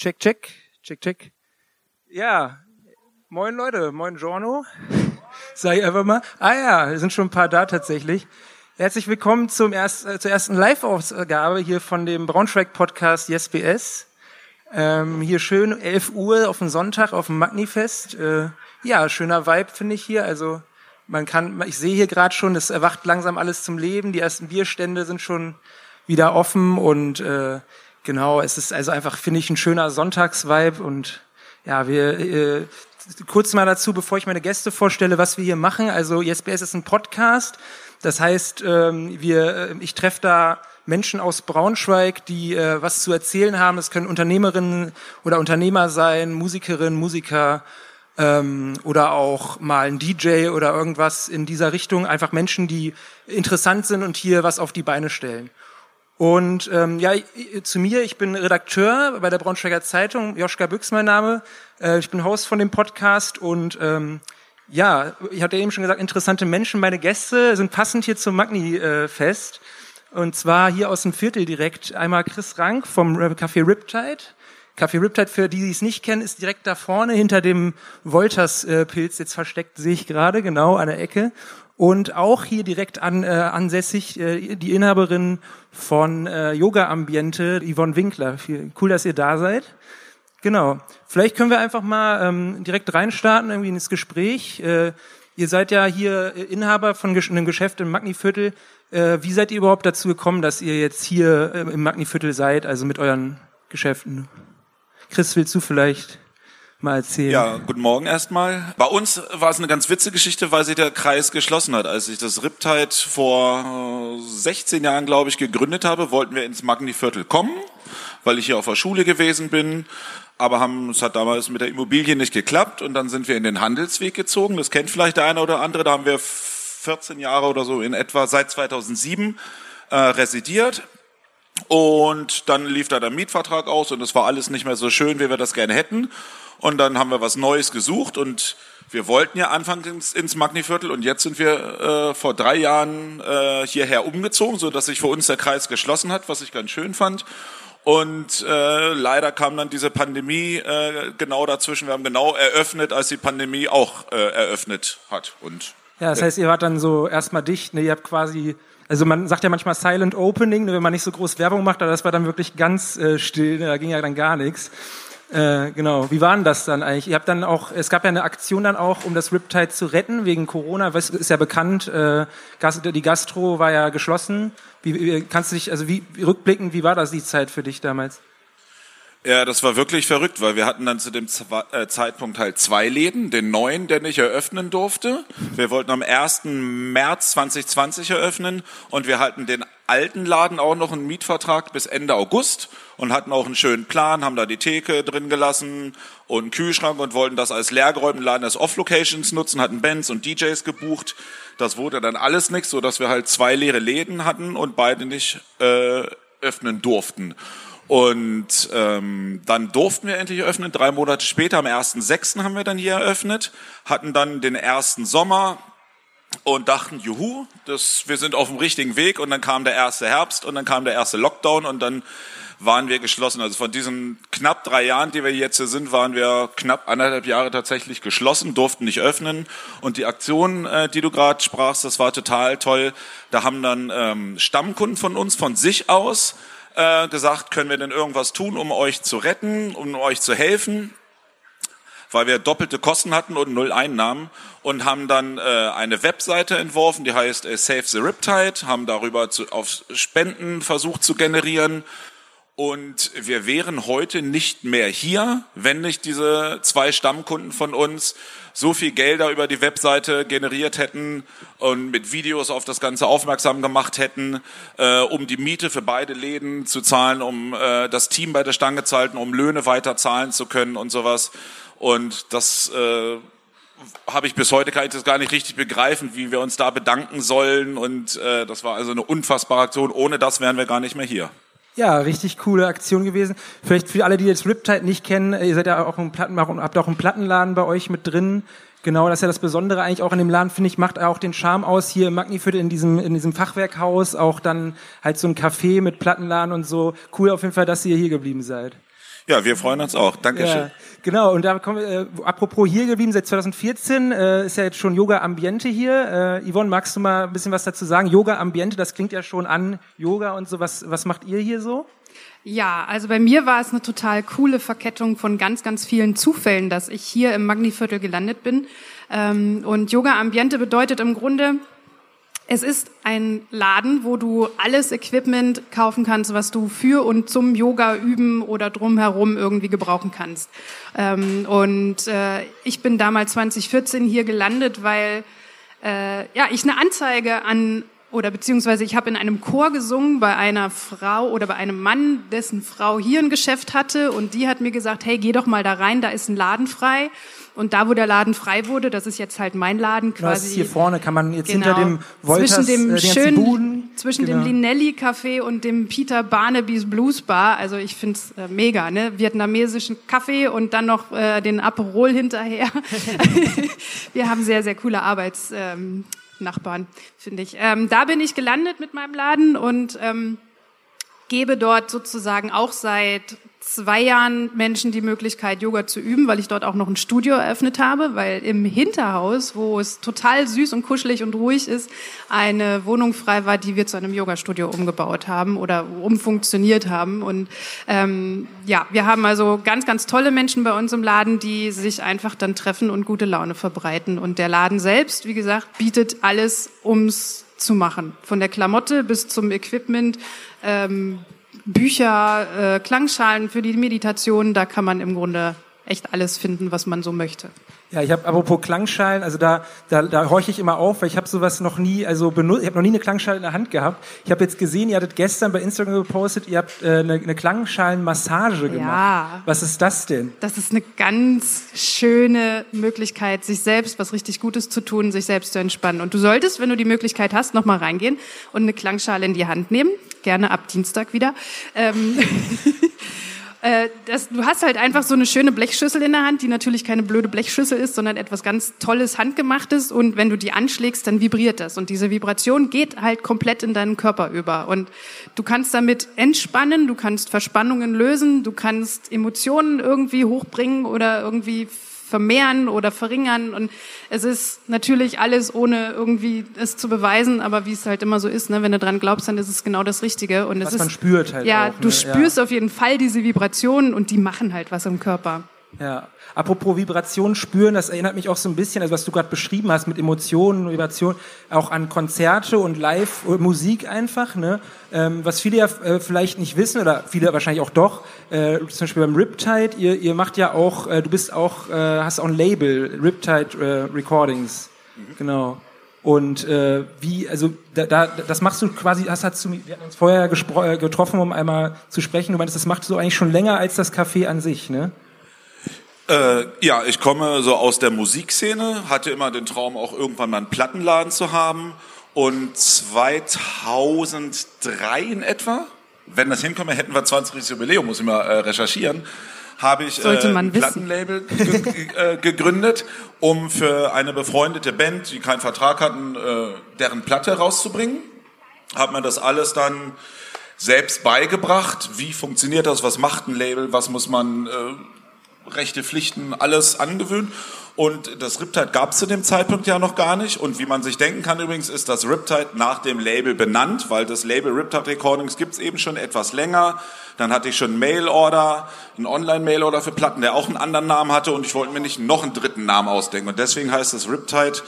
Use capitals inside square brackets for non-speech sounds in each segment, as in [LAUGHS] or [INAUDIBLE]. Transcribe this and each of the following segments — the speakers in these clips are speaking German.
Check, check, check, check. Ja, moin Leute, moin Giorno. [LAUGHS] Sag ich einfach mal. Ah ja, sind schon ein paar da tatsächlich. Herzlich willkommen zum erst, äh, zur ersten Live-Ausgabe hier von dem Braunschweig-Podcast YesBS. Ähm, hier schön 11 Uhr auf dem Sonntag auf dem Magnifest. Äh, ja, schöner Vibe finde ich hier. Also man kann, ich sehe hier gerade schon, es erwacht langsam alles zum Leben. Die ersten Bierstände sind schon wieder offen und äh, Genau, es ist also einfach, finde ich, ein schöner Sonntagsvibe und ja, wir äh, kurz mal dazu, bevor ich meine Gäste vorstelle, was wir hier machen. Also YesBS ist ein Podcast. Das heißt, ähm, wir, äh, ich treffe da Menschen aus Braunschweig, die äh, was zu erzählen haben. Es können Unternehmerinnen oder Unternehmer sein, Musikerinnen, Musiker ähm, oder auch mal ein DJ oder irgendwas in dieser Richtung. Einfach Menschen, die interessant sind und hier was auf die Beine stellen. Und ähm, ja, zu mir, ich bin Redakteur bei der Braunschweiger Zeitung, Joschka Büchs mein Name. Äh, ich bin Host von dem Podcast und ähm, ja, ich hatte eben schon gesagt, interessante Menschen. Meine Gäste sind passend hier zum Magni-Fest. Und zwar hier aus dem Viertel direkt. Einmal Chris Rank vom Café Riptide. Café Riptide, für die, die es nicht kennen, ist direkt da vorne hinter dem Wolters-Pilz jetzt versteckt, sehe ich gerade, genau an der Ecke. Und auch hier direkt an, äh, ansässig äh, die Inhaberin von äh, Yoga Ambiente, Yvonne Winkler. Cool, dass ihr da seid. Genau. Vielleicht können wir einfach mal ähm, direkt reinstarten irgendwie ins Gespräch. Äh, ihr seid ja hier Inhaber von einem Geschäft im Magniviertel. Äh, wie seid ihr überhaupt dazu gekommen, dass ihr jetzt hier äh, im Magniviertel seid, also mit euren Geschäften? Chris, willst du vielleicht mal erzählen? Ja, guten Morgen erstmal. Bei uns war es eine ganz witzige Geschichte, weil sich der Kreis geschlossen hat. Als ich das Riptide vor 16 Jahren, glaube ich, gegründet habe, wollten wir ins Magni-Viertel kommen, weil ich hier auf der Schule gewesen bin. Aber haben, es hat damals mit der Immobilie nicht geklappt und dann sind wir in den Handelsweg gezogen. Das kennt vielleicht der eine oder andere. Da haben wir 14 Jahre oder so in etwa seit 2007 äh, residiert. Und dann lief da der Mietvertrag aus und es war alles nicht mehr so schön, wie wir das gerne hätten. Und dann haben wir was Neues gesucht und wir wollten ja anfangs ins, ins Magniviertel und jetzt sind wir äh, vor drei Jahren äh, hierher umgezogen, so dass sich für uns der Kreis geschlossen hat, was ich ganz schön fand. Und äh, leider kam dann diese Pandemie äh, genau dazwischen. Wir haben genau eröffnet, als die Pandemie auch äh, eröffnet hat. Und ja, das heißt, ihr wart dann so erstmal dicht. Ne? Ihr habt quasi, also man sagt ja manchmal Silent Opening, ne, wenn man nicht so groß Werbung macht, aber das war dann wirklich ganz äh, still. Ne? Da ging ja dann gar nichts. Äh, genau. Wie war denn das dann eigentlich? Ihr habt dann auch, es gab ja eine Aktion dann auch, um das Riptide zu retten wegen Corona. Was ist ja bekannt. Äh, die Gastro war ja geschlossen. Wie, kannst du dich, also wie rückblickend, wie war das die Zeit für dich damals? Ja, das war wirklich verrückt, weil wir hatten dann zu dem äh, Zeitpunkt halt zwei Läden, den neuen, der nicht eröffnen durfte. Wir wollten am 1. März 2020 eröffnen und wir hatten den alten Laden auch noch einen Mietvertrag bis Ende August und hatten auch einen schönen Plan, haben da die Theke drin gelassen und einen Kühlschrank und wollten das als leergeräumten Laden als Off-Locations nutzen, hatten Bands und DJs gebucht. Das wurde dann alles nichts, so dass wir halt zwei leere Läden hatten und beide nicht äh, öffnen durften. Und ähm, dann durften wir endlich öffnen. Drei Monate später, am 1.6. haben wir dann hier eröffnet, hatten dann den ersten Sommer und dachten, juhu, das, wir sind auf dem richtigen Weg. Und dann kam der erste Herbst und dann kam der erste Lockdown und dann waren wir geschlossen. Also von diesen knapp drei Jahren, die wir jetzt hier sind, waren wir knapp anderthalb Jahre tatsächlich geschlossen, durften nicht öffnen. Und die Aktion, äh, die du gerade sprachst, das war total toll. Da haben dann ähm, Stammkunden von uns von sich aus äh, gesagt, können wir denn irgendwas tun, um euch zu retten, um euch zu helfen? Weil wir doppelte Kosten hatten und null Einnahmen und haben dann äh, eine Webseite entworfen, die heißt äh, Save the Riptide, haben darüber zu, auf Spenden versucht zu generieren und wir wären heute nicht mehr hier, wenn nicht diese zwei Stammkunden von uns so viel Gelder über die Webseite generiert hätten und mit Videos auf das Ganze aufmerksam gemacht hätten, äh, um die Miete für beide Läden zu zahlen, um äh, das Team bei der Stange zu halten, um Löhne weiter zahlen zu können und sowas. Und das äh, habe ich bis heute kann ich das gar nicht richtig begreifen, wie wir uns da bedanken sollen. Und äh, das war also eine unfassbare Aktion. Ohne das wären wir gar nicht mehr hier. Ja, richtig coole Aktion gewesen. Vielleicht für alle, die jetzt Riptide nicht kennen, ihr seid ja auch ein Platten, habt auch einen Plattenladen bei euch mit drin. Genau, das ist ja das Besondere eigentlich auch in dem Laden, finde ich, macht auch den Charme aus hier im Magnifürde in diesem, in diesem Fachwerkhaus, auch dann halt so ein Café mit Plattenladen und so. Cool auf jeden Fall, dass ihr hier geblieben seid. Ja, wir freuen uns auch. Dankeschön. Ja, genau, und da kommen wir, äh, apropos hier geblieben, seit 2014 äh, ist ja jetzt schon Yoga Ambiente hier. Äh, Yvonne, magst du mal ein bisschen was dazu sagen? Yoga Ambiente, das klingt ja schon an Yoga und so. Was, was macht ihr hier so? Ja, also bei mir war es eine total coole Verkettung von ganz, ganz vielen Zufällen, dass ich hier im Magniviertel gelandet bin. Ähm, und Yoga Ambiente bedeutet im Grunde, es ist ein Laden, wo du alles Equipment kaufen kannst, was du für und zum Yoga üben oder drumherum irgendwie gebrauchen kannst. Ähm, und äh, ich bin damals 2014 hier gelandet, weil äh, ja ich eine Anzeige an oder beziehungsweise ich habe in einem Chor gesungen bei einer Frau oder bei einem Mann, dessen Frau hier ein Geschäft hatte und die hat mir gesagt, hey, geh doch mal da rein, da ist ein Laden frei. Und da, wo der Laden frei wurde, das ist jetzt halt mein Laden quasi. Das ist hier vorne, kann man jetzt genau, hinter dem Wolters, zwischen dem äh, schönen, Buden, zwischen genau. dem Linelli Café und dem Peter Barnabys Blues Bar. Also ich find's äh, mega, ne? Vietnamesischen Kaffee und dann noch äh, den Aperol hinterher. [LAUGHS] Wir haben sehr, sehr coole Arbeits, ähm, Nachbarn, finde ich. Ähm, da bin ich gelandet mit meinem Laden und ähm, gebe dort sozusagen auch seit zwei Jahren Menschen die Möglichkeit, Yoga zu üben, weil ich dort auch noch ein Studio eröffnet habe, weil im Hinterhaus, wo es total süß und kuschelig und ruhig ist, eine Wohnung frei war, die wir zu einem Yoga-Studio umgebaut haben oder umfunktioniert haben. Und ähm, ja, wir haben also ganz, ganz tolle Menschen bei uns im Laden, die sich einfach dann treffen und gute Laune verbreiten. Und der Laden selbst, wie gesagt, bietet alles, ums zu machen. Von der Klamotte bis zum Equipment. Ähm, Bücher, äh, Klangschalen für die Meditation, da kann man im Grunde echt alles finden, was man so möchte. Ja, ich habe apropos Klangschalen, also da, da, da horche ich immer auf, weil ich habe sowas noch nie, also benutzt, ich habe noch nie eine Klangschale in der Hand gehabt. Ich habe jetzt gesehen, ihr hattet gestern bei Instagram gepostet, ihr habt äh, eine, eine Klangschalenmassage gemacht. Ja. Was ist das denn? Das ist eine ganz schöne Möglichkeit, sich selbst was richtig Gutes zu tun, sich selbst zu entspannen. Und du solltest, wenn du die Möglichkeit hast, nochmal reingehen und eine Klangschale in die Hand nehmen. Gerne ab Dienstag wieder. Ähm [LAUGHS] [LAUGHS] äh, das, du hast halt einfach so eine schöne Blechschüssel in der Hand, die natürlich keine blöde Blechschüssel ist, sondern etwas ganz Tolles, Handgemachtes. Und wenn du die anschlägst, dann vibriert das. Und diese Vibration geht halt komplett in deinen Körper über. Und du kannst damit entspannen, du kannst Verspannungen lösen, du kannst Emotionen irgendwie hochbringen oder irgendwie vermehren oder verringern. Und es ist natürlich alles ohne irgendwie es zu beweisen, aber wie es halt immer so ist, ne, wenn du dran glaubst, dann ist es genau das Richtige. Und was es man ist, spürt halt. Ja, auch, du spürst ja. auf jeden Fall diese Vibrationen und die machen halt was im Körper. Ja. Apropos Vibration spüren, das erinnert mich auch so ein bisschen, also was du gerade beschrieben hast mit Emotionen, Vibration, auch an Konzerte und Live-Musik einfach, ne? Ähm, was viele ja äh, vielleicht nicht wissen oder viele wahrscheinlich auch doch, äh, zum Beispiel beim Riptide, ihr, ihr macht ja auch, äh, du bist auch, äh, hast auch ein Label, Riptide äh, Recordings, mhm. genau. Und äh, wie, also da, da, das machst du quasi, hast, hast du, wir hatten uns vorher äh, getroffen, um einmal zu sprechen. Du meinst, das machst du eigentlich schon länger als das Café an sich, ne? Äh, ja, ich komme so aus der Musikszene, hatte immer den Traum, auch irgendwann mal einen Plattenladen zu haben. Und 2003 in etwa, wenn das hinkomme, hätten wir 20. Jubiläum, muss ich mal äh, recherchieren, habe ich äh, ein Plattenlabel ge [LAUGHS] äh, gegründet, um für eine befreundete Band, die keinen Vertrag hatten, äh, deren Platte rauszubringen. Hat man das alles dann selbst beigebracht. Wie funktioniert das? Was macht ein Label? Was muss man äh, Rechte, Pflichten, alles angewöhnt. Und das Riptide gab es zu dem Zeitpunkt ja noch gar nicht. Und wie man sich denken kann übrigens, ist das Riptide nach dem Label benannt, weil das Label Riptide Recordings gibt es eben schon etwas länger. Dann hatte ich schon Mail-Order, einen Online-Mail-Order für Platten, der auch einen anderen Namen hatte. Und ich wollte mir nicht noch einen dritten Namen ausdenken. Und deswegen heißt es Riptide,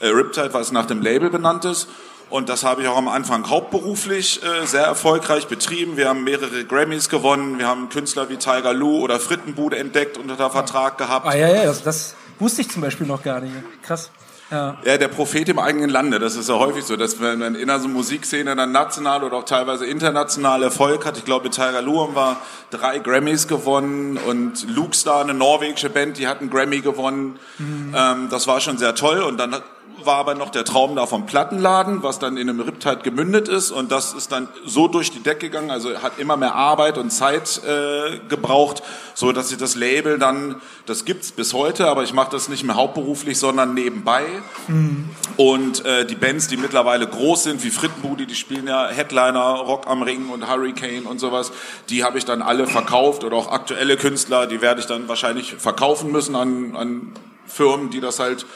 äh, Riptide, weil es nach dem Label benannt ist. Und das habe ich auch am Anfang hauptberuflich äh, sehr erfolgreich betrieben. Wir haben mehrere Grammys gewonnen. Wir haben Künstler wie Tiger Lou oder Frittenbude entdeckt und unter Vertrag gehabt. Ah ja, ja, das, das wusste ich zum Beispiel noch gar nicht. Krass. Ja. ja, der Prophet im eigenen Lande. Das ist ja häufig so, dass wenn man in einer so Musikszene dann national oder auch teilweise international Erfolg hat. Ich glaube, Lou haben wir drei Grammys gewonnen und Luke Star, eine norwegische Band, die hat einen Grammy gewonnen. Mhm. Ähm, das war schon sehr toll. Und dann war aber noch der Traum da vom Plattenladen, was dann in einem Riptide gemündet ist und das ist dann so durch die Decke gegangen, also hat immer mehr Arbeit und Zeit äh, gebraucht, so dass ich das Label dann, das gibt's bis heute, aber ich mache das nicht mehr hauptberuflich, sondern nebenbei. Mhm. Und äh, die Bands, die mittlerweile groß sind, wie Frittenbudi, die spielen ja Headliner, Rock am Ring und Hurricane und sowas, die habe ich dann alle verkauft oder auch aktuelle Künstler, die werde ich dann wahrscheinlich verkaufen müssen an, an Firmen, die das halt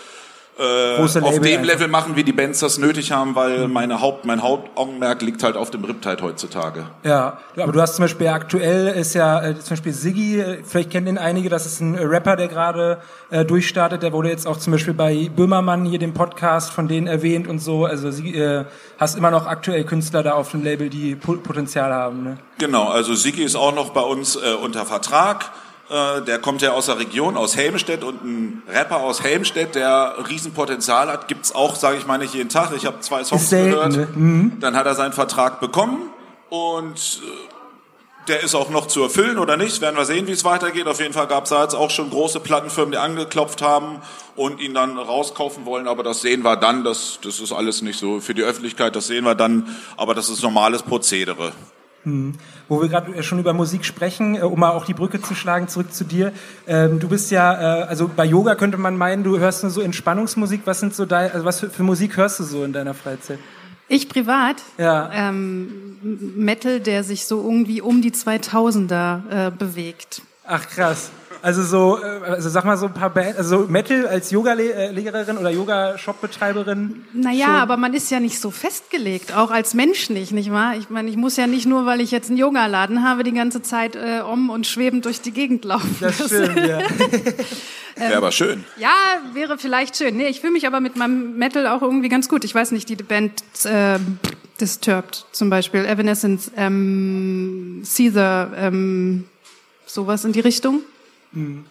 äh, auf dem einfach. Level machen, wie die Bands das nötig haben, weil meine Haupt, mein Hauptaugenmerk liegt halt auf dem Riptide heutzutage. Ja, aber du hast zum Beispiel aktuell ist ja äh, zum Beispiel Siggi, äh, vielleicht kennen den einige, das ist ein Rapper, der gerade äh, durchstartet, der wurde jetzt auch zum Beispiel bei Böhmermann hier dem Podcast von denen erwähnt und so, also sie, äh, hast immer noch aktuell Künstler da auf dem Label, die Potenzial haben. Ne? Genau, also Siggi ist auch noch bei uns äh, unter Vertrag der kommt ja aus der Region, aus Helmstedt und ein Rapper aus Helmstedt, der Riesenpotenzial hat, gibt's auch, sage ich mal, nicht jeden Tag. Ich habe zwei Songs gehört. Ne? Mhm. Dann hat er seinen Vertrag bekommen und äh, der ist auch noch zu erfüllen oder nicht. Werden wir sehen, wie es weitergeht. Auf jeden Fall gab es da jetzt auch schon große Plattenfirmen, die angeklopft haben und ihn dann rauskaufen wollen. Aber das sehen wir dann. Das, das ist alles nicht so für die Öffentlichkeit. Das sehen wir dann. Aber das ist normales Prozedere. Hm. Wo wir gerade schon über Musik sprechen, äh, um mal auch die Brücke zu schlagen, zurück zu dir. Ähm, du bist ja, äh, also bei Yoga könnte man meinen, du hörst nur so Entspannungsmusik. Was sind so dein, also was für, für Musik hörst du so in deiner Freizeit? Ich privat? Ja. Ähm, Metal, der sich so irgendwie um die 2000er äh, bewegt. Ach krass. Also so, äh, also sag mal so ein paar Bands, also Metal als Yoga-Lehrerin oder Yoga-Shop-Betreiberin. Naja, schon. aber man ist ja nicht so festgelegt, auch als Mensch nicht, nicht wahr? Ich meine, ich muss ja nicht nur, weil ich jetzt einen Yoga-Laden habe, die ganze Zeit äh, um und schwebend durch die Gegend laufen. Das stimmt, ja. [LAUGHS] wäre aber schön. Ja, wäre vielleicht schön. Nee, ich fühle mich aber mit meinem Metal auch irgendwie ganz gut. Ich weiß nicht, die Band äh, Disturbed zum Beispiel, Evanescence, ähm, Caesar, ähm, sowas in die Richtung. Mhm.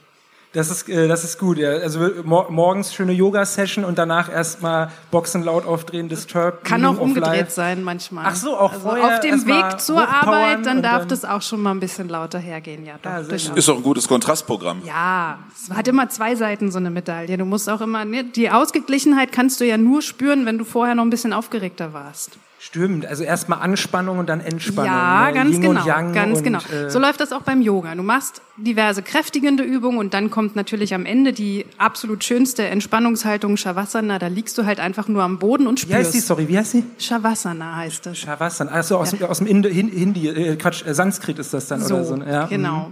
Das ist, äh, das ist gut, ja. Also mor morgens schöne Yoga-Session und danach erstmal Boxen laut aufdrehen, Disturb. Kann auch umgedreht sein manchmal. Ach so, auch also vorher Auf dem Weg zur Arbeit, dann darf dann das auch schon mal ein bisschen lauter hergehen, ja. Doch, ja ist doch ein gutes Kontrastprogramm. Ja, es hat immer zwei Seiten, so eine Medaille. Du musst auch immer, ne, die Ausgeglichenheit kannst du ja nur spüren, wenn du vorher noch ein bisschen aufgeregter warst. Stimmt, also erstmal Anspannung und dann Entspannung. Ja, ne? ganz Yin genau, ganz und, genau. Äh so läuft das auch beim Yoga. Du machst diverse kräftigende Übungen und dann kommt natürlich am Ende die absolut schönste Entspannungshaltung Shavasana. Da liegst du halt einfach nur am Boden und spürst. Wie heißt die? Sorry, wie heißt die? Shavasana heißt das. Shavasana. Also aus, ja. aus dem Indi, Hindi, äh, Quatsch, äh, Sanskrit ist das dann so, oder so. Ja. Genau.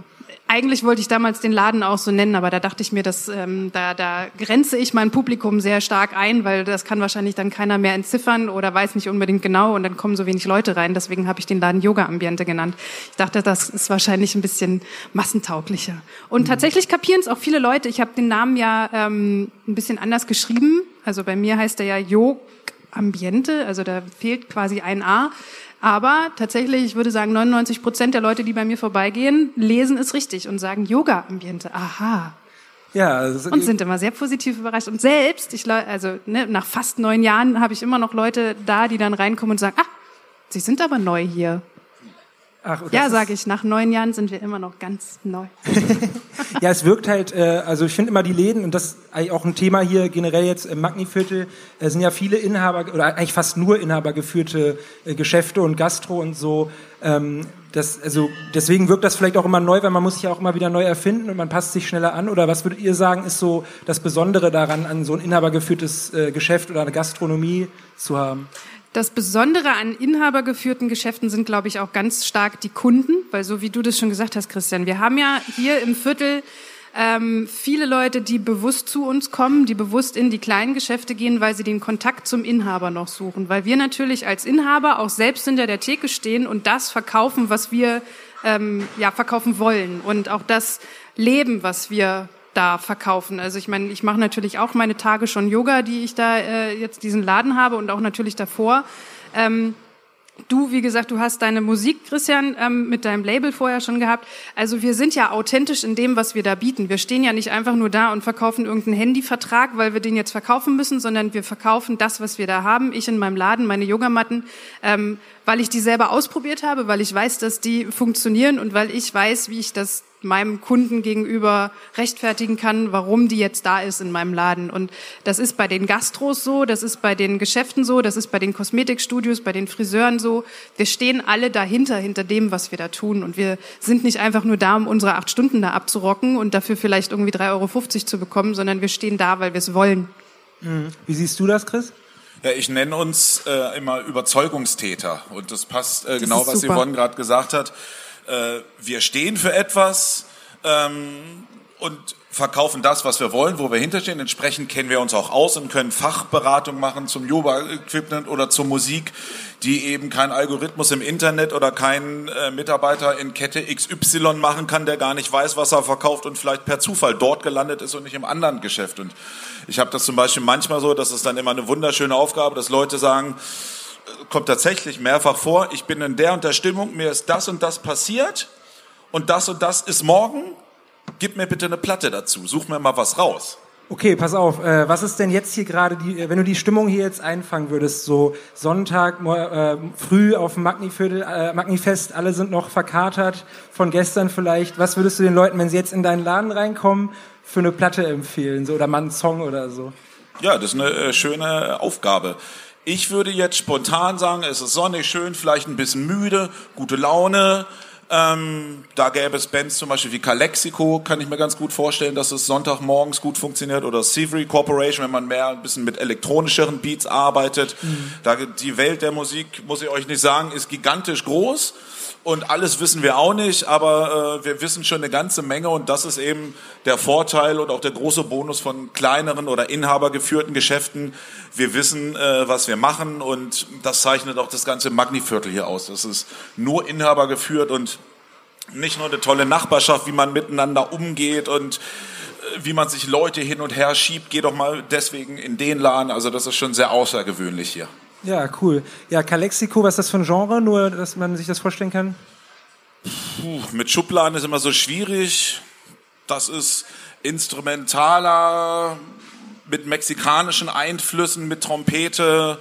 Eigentlich wollte ich damals den Laden auch so nennen, aber da dachte ich mir, dass ähm, da, da grenze ich mein Publikum sehr stark ein, weil das kann wahrscheinlich dann keiner mehr entziffern oder weiß nicht unbedingt genau und dann kommen so wenig Leute rein. Deswegen habe ich den Laden Yoga Ambiente genannt. Ich dachte, das ist wahrscheinlich ein bisschen massentauglicher. Und mhm. tatsächlich kapieren es auch viele Leute. Ich habe den Namen ja ähm, ein bisschen anders geschrieben. Also bei mir heißt er ja Yoga Ambiente, also da fehlt quasi ein A. Aber tatsächlich, ich würde sagen, 99 Prozent der Leute, die bei mir vorbeigehen, lesen es richtig und sagen Yoga-Ambiente. Aha. Ja, also und sind immer sehr positiv überrascht. Und selbst, ich, also ne, nach fast neun Jahren habe ich immer noch Leute da, die dann reinkommen und sagen, ah, Sie sind aber neu hier. Ach, ja, sage ich, nach neun Jahren sind wir immer noch ganz neu. [LAUGHS] ja, es wirkt halt, äh, also ich finde immer die Läden, und das ist eigentlich auch ein Thema hier generell jetzt im Magniviertel, äh, sind ja viele Inhaber, oder eigentlich fast nur Inhaber geführte äh, Geschäfte und Gastro und so. Ähm, das, also deswegen wirkt das vielleicht auch immer neu, weil man muss sich ja auch immer wieder neu erfinden und man passt sich schneller an. Oder was würdet ihr sagen, ist so das Besondere daran, an so ein inhabergeführtes äh, Geschäft oder eine Gastronomie zu haben? Das Besondere an inhabergeführten Geschäften sind, glaube ich, auch ganz stark die Kunden, weil so wie du das schon gesagt hast, Christian, wir haben ja hier im Viertel ähm, viele Leute, die bewusst zu uns kommen, die bewusst in die kleinen Geschäfte gehen, weil sie den Kontakt zum Inhaber noch suchen. Weil wir natürlich als Inhaber auch selbst hinter der Theke stehen und das verkaufen, was wir ähm, ja verkaufen wollen und auch das leben, was wir da verkaufen. Also ich meine, ich mache natürlich auch meine Tage schon Yoga, die ich da äh, jetzt diesen Laden habe und auch natürlich davor. Ähm, Du, wie gesagt, du hast deine Musik, Christian, ähm, mit deinem Label vorher schon gehabt. Also wir sind ja authentisch in dem, was wir da bieten. Wir stehen ja nicht einfach nur da und verkaufen irgendeinen Handyvertrag, weil wir den jetzt verkaufen müssen, sondern wir verkaufen das, was wir da haben. Ich in meinem Laden, meine Yogamatten, ähm, weil ich die selber ausprobiert habe, weil ich weiß, dass die funktionieren und weil ich weiß, wie ich das meinem Kunden gegenüber rechtfertigen kann, warum die jetzt da ist in meinem Laden. Und das ist bei den Gastros so, das ist bei den Geschäften so, das ist bei den Kosmetikstudios, bei den Friseuren so. Wir stehen alle dahinter, hinter dem, was wir da tun. Und wir sind nicht einfach nur da, um unsere acht Stunden da abzurocken und dafür vielleicht irgendwie 3,50 Euro zu bekommen, sondern wir stehen da, weil wir es wollen. Mhm. Wie siehst du das, Chris? Ja, ich nenne uns äh, immer Überzeugungstäter. Und das passt äh, das genau, was super. Yvonne gerade gesagt hat. Äh, wir stehen für etwas ähm, und verkaufen das, was wir wollen, wo wir hinterstehen. Entsprechend kennen wir uns auch aus und können Fachberatung machen zum Yoga-Equipment oder zur Musik, die eben kein Algorithmus im Internet oder kein äh, Mitarbeiter in Kette XY machen kann, der gar nicht weiß, was er verkauft und vielleicht per Zufall dort gelandet ist und nicht im anderen Geschäft. Und ich habe das zum Beispiel manchmal so, das ist dann immer eine wunderschöne Aufgabe, dass Leute sagen, äh, kommt tatsächlich mehrfach vor, ich bin in der und der Stimmung, mir ist das und das passiert und das und das ist morgen gib mir bitte eine Platte dazu, such mir mal was raus. Okay, pass auf. Äh, was ist denn jetzt hier gerade die, wenn du die Stimmung hier jetzt einfangen würdest, so Sonntag äh, früh auf dem Magniviertel, äh, Magnifest, alle sind noch verkatert von gestern vielleicht. Was würdest du den Leuten, wenn sie jetzt in deinen Laden reinkommen, für eine Platte empfehlen, so oder mal einen Song oder so? Ja, das ist eine äh, schöne Aufgabe. Ich würde jetzt spontan sagen, es ist sonnig, schön, vielleicht ein bisschen müde, gute Laune. Ähm, da gäbe es Bands zum Beispiel wie Calexico, kann ich mir ganz gut vorstellen, dass es Sonntagmorgens gut funktioniert oder Severy Corporation, wenn man mehr ein bisschen mit elektronischeren Beats arbeitet. Mhm. Da, die Welt der Musik, muss ich euch nicht sagen, ist gigantisch groß und alles wissen wir auch nicht, aber äh, wir wissen schon eine ganze Menge und das ist eben der Vorteil und auch der große Bonus von kleineren oder inhabergeführten Geschäften. Wir wissen, äh, was wir machen und das zeichnet auch das ganze Magniviertel hier aus. Das ist nur Inhaber geführt und nicht nur eine tolle Nachbarschaft, wie man miteinander umgeht und äh, wie man sich Leute hin und her schiebt. Geh doch mal deswegen in den Laden. Also das ist schon sehr außergewöhnlich hier. Ja, cool. Ja, Calexico, was ist das für ein Genre? Nur, dass man sich das vorstellen kann. Puh, mit Schubladen ist immer so schwierig. Das ist instrumentaler, mit mexikanischen Einflüssen, mit Trompete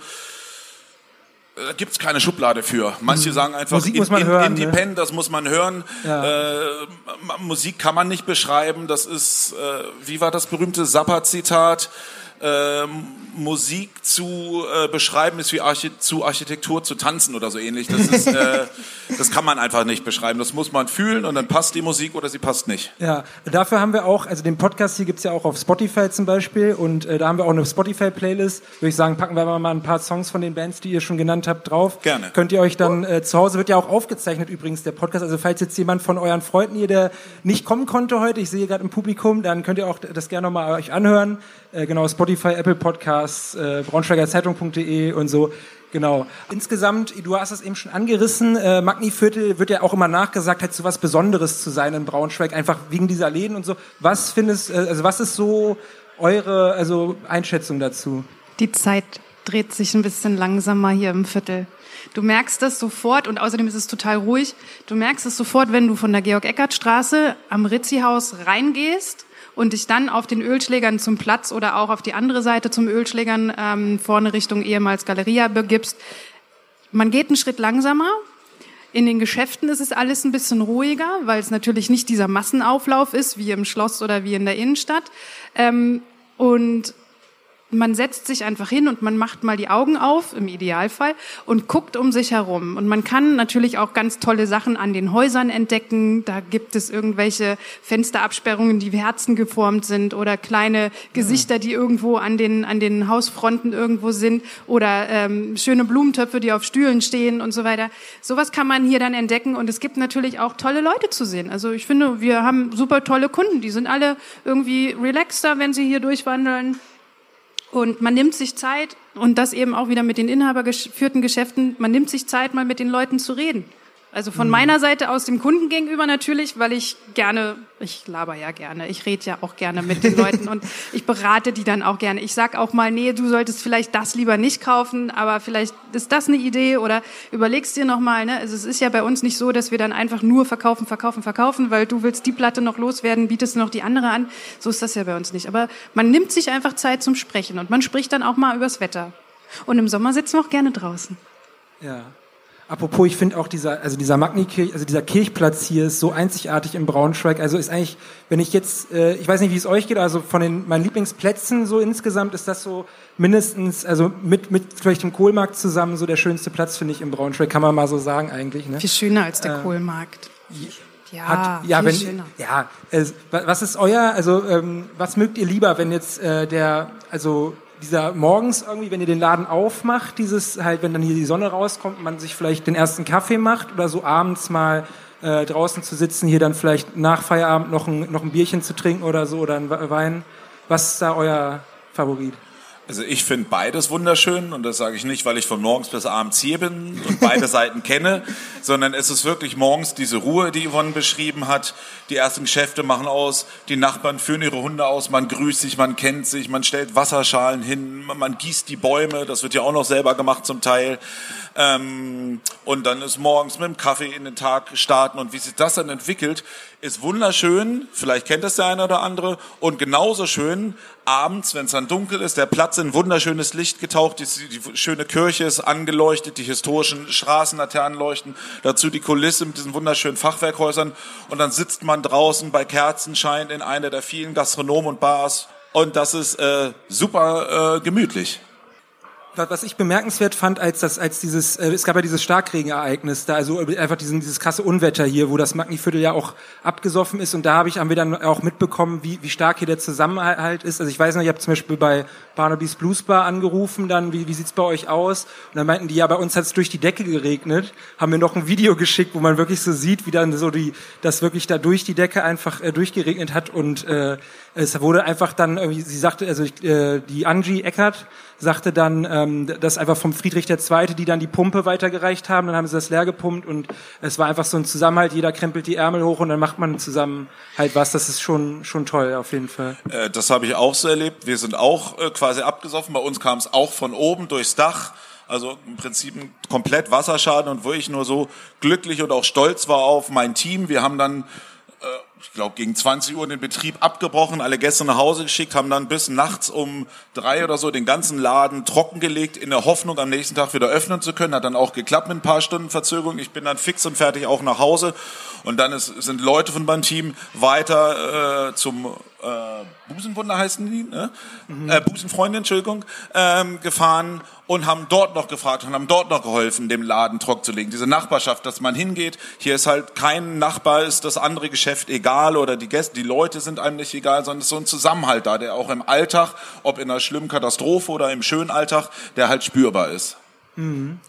da gibt es keine Schublade für. Manche hm. sagen einfach, Musik in, muss man in, hören, Independent, ne? das muss man hören. Ja. Äh, Musik kann man nicht beschreiben. Das ist, äh, wie war das berühmte Zappa-Zitat? Äh, Musik zu äh, beschreiben ist wie Archi zu Architektur zu tanzen oder so ähnlich. Das, ist, äh, [LAUGHS] das kann man einfach nicht beschreiben. Das muss man fühlen und dann passt die Musik oder sie passt nicht. Ja, dafür haben wir auch, also den Podcast hier gibt's ja auch auf Spotify zum Beispiel und äh, da haben wir auch eine Spotify-Playlist. Würde ich sagen, packen wir mal ein paar Songs von den Bands, die ihr schon genannt habt, drauf. Gerne. Könnt ihr euch dann äh, zu Hause, wird ja auch aufgezeichnet übrigens der Podcast, also falls jetzt jemand von euren Freunden hier, der nicht kommen konnte heute, ich sehe gerade im Publikum, dann könnt ihr auch das gerne nochmal euch anhören. Äh, genau, Spotify, Apple Podcasts, äh, braunschweigerzeitung.de und so. Genau. Insgesamt, du hast es eben schon angerissen, äh, Magniviertel wird ja auch immer nachgesagt, hat so was Besonderes zu sein in Braunschweig, einfach wegen dieser Läden und so. Was findest, äh, also was ist so eure also Einschätzung dazu? Die Zeit dreht sich ein bisschen langsamer hier im Viertel. Du merkst das sofort und außerdem ist es total ruhig. Du merkst es sofort, wenn du von der Georg-Eckert-Straße am Ritzi-Haus reingehst und dich dann auf den Ölschlägern zum Platz oder auch auf die andere Seite zum Ölschlägern ähm, vorne Richtung ehemals Galeria begibst. Man geht einen Schritt langsamer. In den Geschäften ist es alles ein bisschen ruhiger, weil es natürlich nicht dieser Massenauflauf ist, wie im Schloss oder wie in der Innenstadt. Ähm, und man setzt sich einfach hin und man macht mal die Augen auf, im Idealfall, und guckt um sich herum. Und man kann natürlich auch ganz tolle Sachen an den Häusern entdecken. Da gibt es irgendwelche Fensterabsperrungen, die wie Herzen geformt sind oder kleine Gesichter, die irgendwo an den, an den Hausfronten irgendwo sind oder ähm, schöne Blumentöpfe, die auf Stühlen stehen und so weiter. Sowas kann man hier dann entdecken und es gibt natürlich auch tolle Leute zu sehen. Also ich finde, wir haben super tolle Kunden. Die sind alle irgendwie relaxter, wenn sie hier durchwandeln und man nimmt sich Zeit, und das eben auch wieder mit den inhabergeführten Geschäften, man nimmt sich Zeit, mal mit den Leuten zu reden. Also von mhm. meiner Seite aus dem Kunden gegenüber natürlich, weil ich gerne, ich laber ja gerne, ich rede ja auch gerne mit den Leuten und [LAUGHS] ich berate die dann auch gerne. Ich sag auch mal, nee, du solltest vielleicht das lieber nicht kaufen, aber vielleicht ist das eine Idee oder überlegst dir nochmal. Ne? Also es ist ja bei uns nicht so, dass wir dann einfach nur verkaufen, verkaufen, verkaufen, weil du willst die Platte noch loswerden, bietest noch die andere an. So ist das ja bei uns nicht. Aber man nimmt sich einfach Zeit zum Sprechen und man spricht dann auch mal übers Wetter. Und im Sommer sitzen wir auch gerne draußen. Ja. Apropos, ich finde auch dieser, also dieser Magnikirch, also dieser Kirchplatz hier ist so einzigartig im Braunschweig. Also ist eigentlich, wenn ich jetzt, äh, ich weiß nicht, wie es euch geht, also von den meinen Lieblingsplätzen so insgesamt ist das so mindestens, also mit mit vielleicht dem Kohlmarkt zusammen so der schönste Platz finde ich im Braunschweig, kann man mal so sagen eigentlich. Ne? Viel schöner als der äh, Kohlmarkt. Ja, hat, ja, wenn, schöner. ja, äh, was ist euer, also ähm, was mögt ihr lieber, wenn jetzt äh, der, also dieser morgens irgendwie, wenn ihr den Laden aufmacht, dieses halt, wenn dann hier die Sonne rauskommt, man sich vielleicht den ersten Kaffee macht oder so abends mal äh, draußen zu sitzen, hier dann vielleicht nach Feierabend noch ein, noch ein Bierchen zu trinken oder so oder ein Wein. Was ist da euer Favorit? Also ich finde beides wunderschön und das sage ich nicht, weil ich von morgens bis abends hier bin und beide [LAUGHS] Seiten kenne, sondern es ist wirklich morgens diese Ruhe, die Yvonne beschrieben hat. Die ersten Geschäfte machen aus, die Nachbarn führen ihre Hunde aus, man grüßt sich, man kennt sich, man stellt Wasserschalen hin, man gießt die Bäume, das wird ja auch noch selber gemacht zum Teil. Ähm, und dann ist morgens mit dem Kaffee in den Tag starten und wie sich das dann entwickelt, ist wunderschön. Vielleicht kennt das der eine oder andere. Und genauso schön abends, wenn es dann dunkel ist, der Platz in wunderschönes Licht getaucht, die, die, schöne Kirche ist angeleuchtet, die historischen Straßenlaternen leuchten, dazu die Kulisse mit diesen wunderschönen Fachwerkhäusern. Und dann sitzt man draußen bei Kerzenschein in einer der vielen Gastronomen und Bars. Und das ist äh, super äh, gemütlich was ich bemerkenswert fand, als das, als dieses, äh, es gab ja dieses Starkregenereignis da, also einfach diesen, dieses krasse Unwetter hier, wo das Magniviertel ja auch abgesoffen ist und da habe ich, haben wir dann auch mitbekommen, wie, wie stark hier der Zusammenhalt ist. Also ich weiß noch, ich habe zum Beispiel bei Barnaby's Blues Bar angerufen, dann, wie, wie sieht's bei euch aus? Und dann meinten die, ja, bei uns hat's durch die Decke geregnet, haben mir noch ein Video geschickt, wo man wirklich so sieht, wie dann so die, das wirklich da durch die Decke einfach äh, durchgeregnet hat und äh, es wurde einfach dann irgendwie, sie sagte, also äh, die Angie Eckert sagte dann, ähm, dass einfach vom Friedrich II., die dann die Pumpe weitergereicht haben, dann haben sie das leer gepumpt und es war einfach so ein Zusammenhalt, jeder krempelt die Ärmel hoch und dann macht man zusammen halt was, das ist schon, schon toll auf jeden Fall. Äh, das habe ich auch so erlebt, wir sind auch äh, quasi abgesoffen, bei uns kam es auch von oben durchs Dach, also im Prinzip komplett Wasserschaden und wo ich nur so glücklich und auch stolz war auf mein Team. Wir haben dann ich glaube, gegen 20 Uhr den Betrieb abgebrochen, alle Gäste nach Hause geschickt, haben dann bis nachts um drei oder so den ganzen Laden trockengelegt, in der Hoffnung, am nächsten Tag wieder öffnen zu können. Hat dann auch geklappt mit ein paar Stunden Verzögerung. Ich bin dann fix und fertig auch nach Hause. Und dann ist, sind Leute von meinem Team weiter äh, zum äh, Busenwunder heißen die, ne? Mhm. Äh, Busenfreundin, Entschuldigung, ähm, gefahren und haben dort noch gefragt und haben dort noch geholfen, dem Laden trocken zu legen. Diese Nachbarschaft, dass man hingeht, hier ist halt kein Nachbar, ist das andere Geschäft egal oder die Gäste, die Leute sind einem nicht egal, sondern es ist so ein Zusammenhalt da, der auch im Alltag, ob in einer schlimmen Katastrophe oder im schönen Alltag, der halt spürbar ist. Mhm.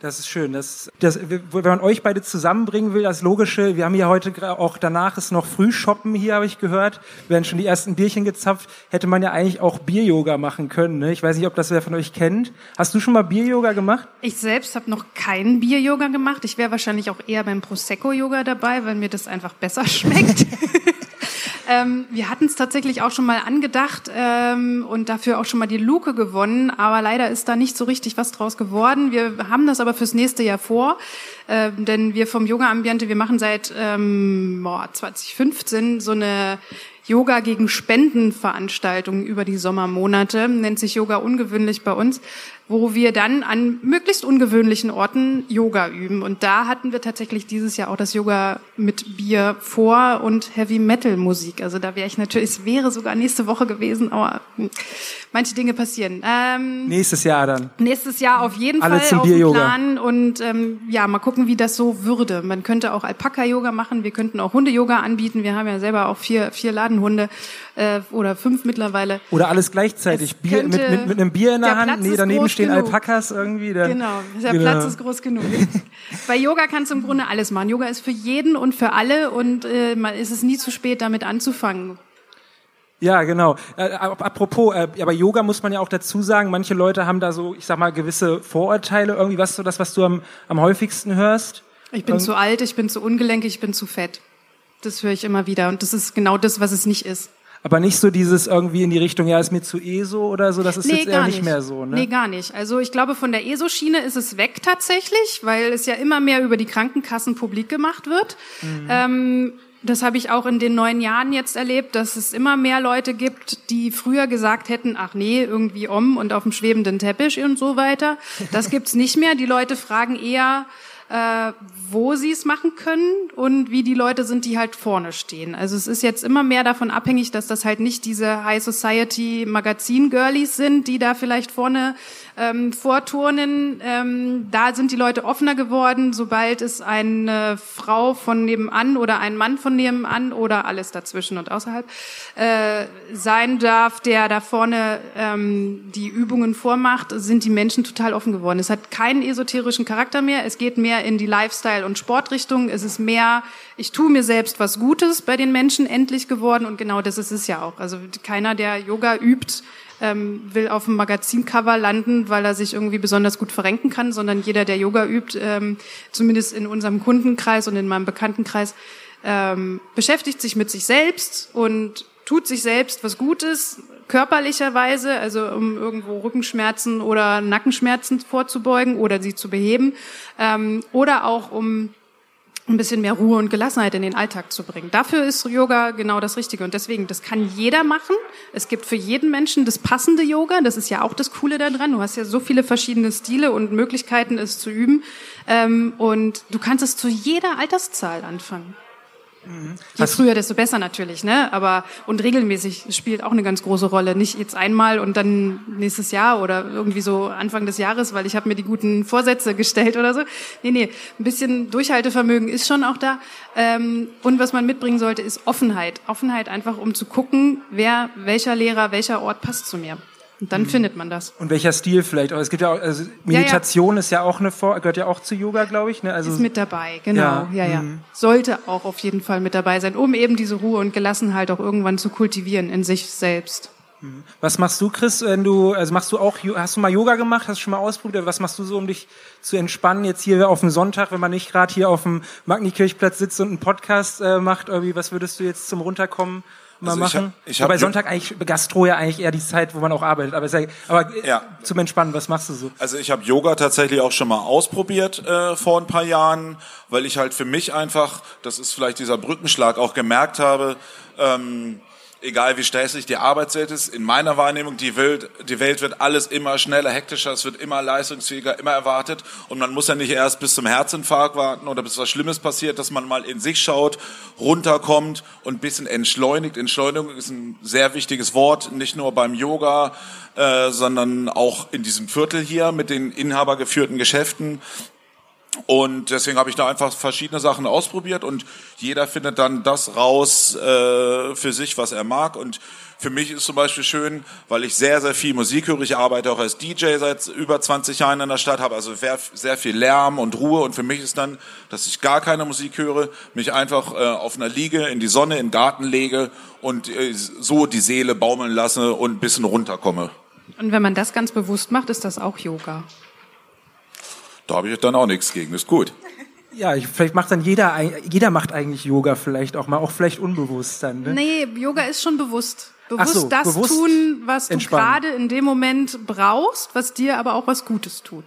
Das ist schön. Das, das, wenn man euch beide zusammenbringen will, das Logische, wir haben hier heute auch danach ist noch Frühshoppen hier, habe ich gehört. Werden schon die ersten Bierchen gezapft. Hätte man ja eigentlich auch Bier-Yoga machen können. Ne? Ich weiß nicht, ob das wer von euch kennt. Hast du schon mal Bier-Yoga gemacht? Ich selbst habe noch keinen Bier-Yoga gemacht. Ich wäre wahrscheinlich auch eher beim Prosecco-Yoga dabei, weil mir das einfach besser [LAUGHS] schmeckt. Ähm, wir hatten es tatsächlich auch schon mal angedacht ähm, und dafür auch schon mal die Luke gewonnen, aber leider ist da nicht so richtig was draus geworden. Wir haben das aber fürs nächste Jahr vor, äh, denn wir vom Yoga Ambiente, wir machen seit ähm, boah, 2015 so eine Yoga gegen Spenden Veranstaltung über die Sommermonate, nennt sich Yoga ungewöhnlich bei uns wo wir dann an möglichst ungewöhnlichen Orten Yoga üben. Und da hatten wir tatsächlich dieses Jahr auch das Yoga mit Bier vor und Heavy Metal Musik. Also da wäre ich natürlich, es wäre sogar nächste Woche gewesen, aber manche Dinge passieren. Ähm, nächstes Jahr dann. Nächstes Jahr auf jeden Alle Fall zum auf dem Plan und ähm, ja, mal gucken, wie das so würde. Man könnte auch Alpaka-Yoga machen, wir könnten auch Hunde-Yoga anbieten. Wir haben ja selber auch vier, vier Ladenhunde äh, oder fünf mittlerweile. Oder alles gleichzeitig. Bier, mit, mit, mit einem Bier in der, der Hand, nee, daneben stehen genug. Alpakas irgendwie. Dann, genau, der genau. Platz ist groß genug. [LAUGHS] Bei Yoga kannst du im Grunde alles machen. Yoga ist für jeden und für alle und äh, ist es nie zu spät, damit anzufangen. Ja, genau. Äh, apropos, äh, aber Yoga muss man ja auch dazu sagen, manche Leute haben da so, ich sag mal, gewisse Vorurteile irgendwie. Was ist so das, was du am, am häufigsten hörst? Ich bin Irgend zu alt, ich bin zu ungelenkig, ich bin zu fett. Das höre ich immer wieder und das ist genau das, was es nicht ist. Aber nicht so dieses irgendwie in die Richtung, ja, ist mir zu ESO oder so, das ist nee, jetzt eher nicht, nicht mehr so, ne? Nee, gar nicht. Also ich glaube, von der ESO-Schiene ist es weg tatsächlich, weil es ja immer mehr über die Krankenkassen publik gemacht wird. Mhm. Ähm, das habe ich auch in den neun Jahren jetzt erlebt, dass es immer mehr Leute gibt, die früher gesagt hätten, ach nee, irgendwie om und auf dem schwebenden Teppich und so weiter. Das gibt's nicht mehr. Die Leute fragen eher, äh, wo sie es machen können und wie die Leute sind, die halt vorne stehen. Also es ist jetzt immer mehr davon abhängig, dass das halt nicht diese High Society Magazin Girlies sind, die da vielleicht vorne ähm, vorturnen. Ähm, da sind die Leute offener geworden, sobald es eine Frau von nebenan oder ein Mann von nebenan oder alles dazwischen und außerhalb äh, sein darf, der da vorne ähm, die Übungen vormacht, sind die Menschen total offen geworden. Es hat keinen esoterischen Charakter mehr. Es geht mehr in die Lifestyle- und Sportrichtung. Es ist mehr, ich tue mir selbst was Gutes bei den Menschen endlich geworden und genau das ist es ja auch. Also keiner, der Yoga übt, ähm, will auf dem Magazincover landen, weil er sich irgendwie besonders gut verrenken kann, sondern jeder, der Yoga übt, ähm, zumindest in unserem Kundenkreis und in meinem Bekanntenkreis, ähm, beschäftigt sich mit sich selbst und tut sich selbst was Gutes, körperlicherweise, also um irgendwo Rückenschmerzen oder Nackenschmerzen vorzubeugen oder sie zu beheben, ähm, oder auch um ein bisschen mehr Ruhe und Gelassenheit in den Alltag zu bringen. Dafür ist Yoga genau das Richtige. Und deswegen, das kann jeder machen. Es gibt für jeden Menschen das passende Yoga. Das ist ja auch das Coole daran. Du hast ja so viele verschiedene Stile und Möglichkeiten, es zu üben. Ähm, und du kannst es zu jeder Alterszahl anfangen. Je früher, desto besser natürlich, ne? Aber und regelmäßig spielt auch eine ganz große Rolle. Nicht jetzt einmal und dann nächstes Jahr oder irgendwie so Anfang des Jahres, weil ich habe mir die guten Vorsätze gestellt oder so. Nee, nee, ein bisschen Durchhaltevermögen ist schon auch da. Ähm, und was man mitbringen sollte, ist Offenheit. Offenheit einfach, um zu gucken, wer, welcher Lehrer, welcher Ort passt zu mir. Und dann mhm. findet man das. Und welcher Stil vielleicht? Aber es gibt ja auch, also Meditation ja, ja. ist ja auch eine Vor gehört ja auch zu Yoga, glaube ich. Ne? Also ist mit dabei, genau. Ja, ja. ja. Mhm. Sollte auch auf jeden Fall mit dabei sein, um eben diese Ruhe und Gelassenheit auch irgendwann zu kultivieren in sich selbst. Mhm. Was machst du, Chris, wenn du, also machst du auch, hast du mal Yoga gemacht, hast du schon mal ausprobiert, was machst du so, um dich zu entspannen, jetzt hier auf dem Sonntag, wenn man nicht gerade hier auf dem Magnikirchplatz sitzt und einen Podcast äh, macht, irgendwie, was würdest du jetzt zum Runterkommen mal also machen. Ich hab, ich hab Wobei Sonntag eigentlich Gastro ja eigentlich eher die Zeit, wo man auch arbeitet. Aber, ja, aber ja. zum Entspannen, was machst du so? Also ich habe Yoga tatsächlich auch schon mal ausprobiert äh, vor ein paar Jahren, weil ich halt für mich einfach, das ist vielleicht dieser Brückenschlag, auch gemerkt habe, ähm, egal wie stressig die Arbeitswelt ist, in meiner Wahrnehmung, die Welt, die Welt wird alles immer schneller, hektischer, es wird immer leistungsfähiger, immer erwartet und man muss ja nicht erst bis zum Herzinfarkt warten oder bis was Schlimmes passiert, dass man mal in sich schaut, runterkommt und ein bisschen entschleunigt. Entschleunigung ist ein sehr wichtiges Wort, nicht nur beim Yoga, äh, sondern auch in diesem Viertel hier mit den inhabergeführten Geschäften. Und deswegen habe ich da einfach verschiedene Sachen ausprobiert und jeder findet dann das raus äh, für sich, was er mag. Und für mich ist zum Beispiel schön, weil ich sehr, sehr viel Musik höre. Ich arbeite auch als DJ seit über 20 Jahren in der Stadt, habe also sehr, viel Lärm und Ruhe. Und für mich ist dann, dass ich gar keine Musik höre, mich einfach äh, auf einer Liege in die Sonne, in den Garten lege und äh, so die Seele baumeln lasse und ein bisschen runterkomme. Und wenn man das ganz bewusst macht, ist das auch Yoga. Da habe ich dann auch nichts gegen, ist gut. Ja, ich, vielleicht macht dann jeder, jeder macht eigentlich Yoga vielleicht auch mal, auch vielleicht unbewusst dann. Ne? Nee, Yoga ist schon bewusst. Bewusst so, das bewusst tun, was du gerade in dem Moment brauchst, was dir aber auch was Gutes tut.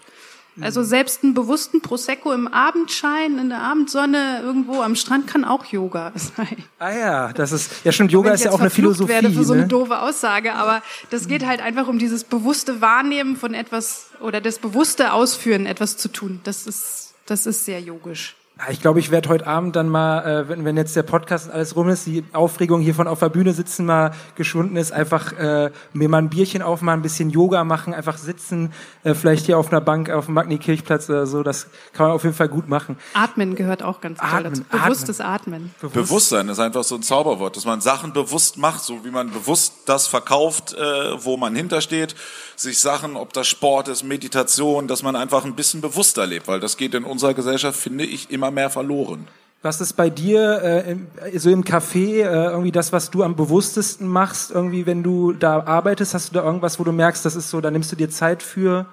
Also selbst einen bewussten Prosecco im Abendschein, in der Abendsonne irgendwo am Strand kann auch Yoga [LAUGHS] sein. Ah ja, das ist ja stimmt. Yoga ist ja auch eine Philosophie. werde für so eine ne? doofe Aussage, aber das geht halt einfach um dieses bewusste Wahrnehmen von etwas oder das bewusste Ausführen, etwas zu tun. Das ist das ist sehr yogisch. Ich glaube, ich werde heute Abend dann mal, äh, wenn, wenn jetzt der Podcast alles rum ist, die Aufregung hier von auf der Bühne sitzen mal geschwunden ist, einfach äh, mir mal ein Bierchen aufmachen, ein bisschen Yoga machen, einfach sitzen, äh, vielleicht hier auf einer Bank auf dem Magni-Kirchplatz oder so. Das kann man auf jeden Fall gut machen. Atmen gehört auch ganz toll dazu. Bewusstes Atmen. Bewusst. Bewusstsein ist einfach so ein Zauberwort, dass man Sachen bewusst macht, so wie man bewusst das verkauft, äh, wo man hintersteht, sich Sachen, ob das Sport ist, Meditation, dass man einfach ein bisschen bewusster lebt, weil das geht in unserer Gesellschaft, finde ich, immer immer mehr verloren. Was ist bei dir äh, so im Café äh, irgendwie das, was du am bewusstesten machst? Irgendwie, wenn du da arbeitest, hast du da irgendwas, wo du merkst, das ist so, da nimmst du dir Zeit für?